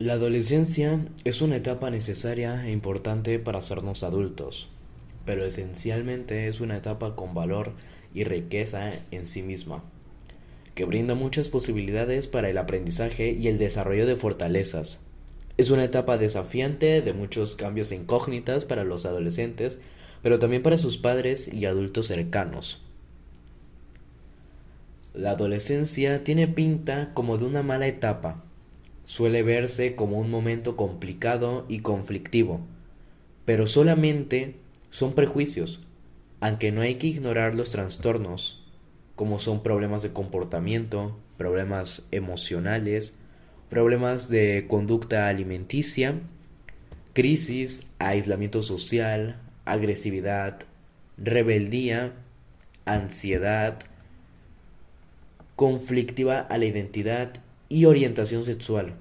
La adolescencia es una etapa necesaria e importante para hacernos adultos, pero esencialmente es una etapa con valor y riqueza en sí misma, que brinda muchas posibilidades para el aprendizaje y el desarrollo de fortalezas. Es una etapa desafiante de muchos cambios incógnitas para los adolescentes, pero también para sus padres y adultos cercanos. La adolescencia tiene pinta como de una mala etapa, suele verse como un momento complicado y conflictivo, pero solamente son prejuicios, aunque no hay que ignorar los trastornos, como son problemas de comportamiento, problemas emocionales, problemas de conducta alimenticia, crisis, aislamiento social, agresividad, rebeldía, ansiedad, conflictiva a la identidad y orientación sexual,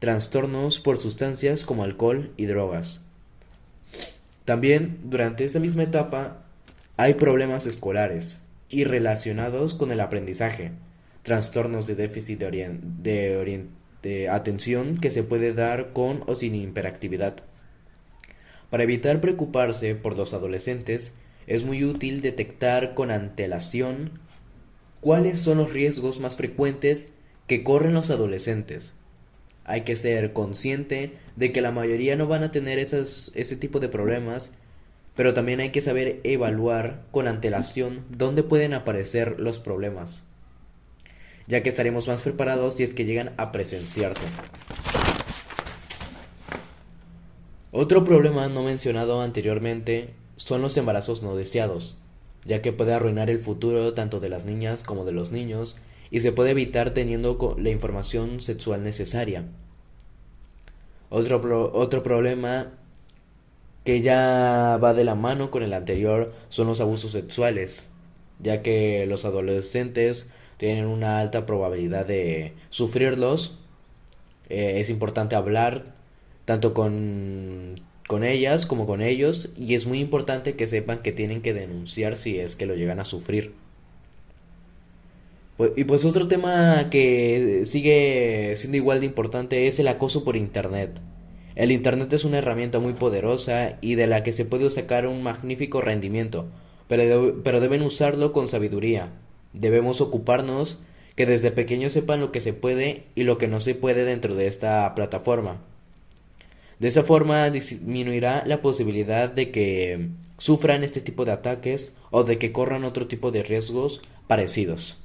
trastornos por sustancias como alcohol y drogas. También durante esta misma etapa hay problemas escolares y relacionados con el aprendizaje, trastornos de déficit de, de, atención que se puede dar con o sin hiperactividad. Para evitar preocuparse por los adolescentes, es muy útil detectar con antelación cuáles son los riesgos más frecuentes que corren los adolescentes. Hay que ser consciente de que la mayoría no van a tener ese tipo de problemas, pero también hay que saber evaluar con antelación dónde pueden aparecer los problemas, ya que estaremos más preparados si es que llegan a presenciarse. Otro problema no mencionado anteriormente son los embarazos no deseados, ya que puede arruinar el futuro tanto de las niñas como de los niños y se puede evitar teniendo la información sexual necesaria. Otro, otro problema que ya va de la mano con el anterior son los abusos sexuales, ya que los adolescentes tienen una alta probabilidad de sufrirlos. Eh, es importante hablar tanto con, con ellas como con ellos y es muy importante que sepan que tienen que denunciar si es que lo llegan a sufrir. Pues, y pues otro tema que sigue siendo igual de importante es el acoso por Internet. El Internet es una herramienta muy poderosa y de la que se puede sacar un magnífico rendimiento, pero, pero deben usarlo con sabiduría. Debemos ocuparnos que desde pequeños sepan lo que se puede y lo que no se puede dentro de esta plataforma. De esa forma disminuirá la posibilidad de que sufran este tipo de ataques o de que corran otro tipo de riesgos parecidos.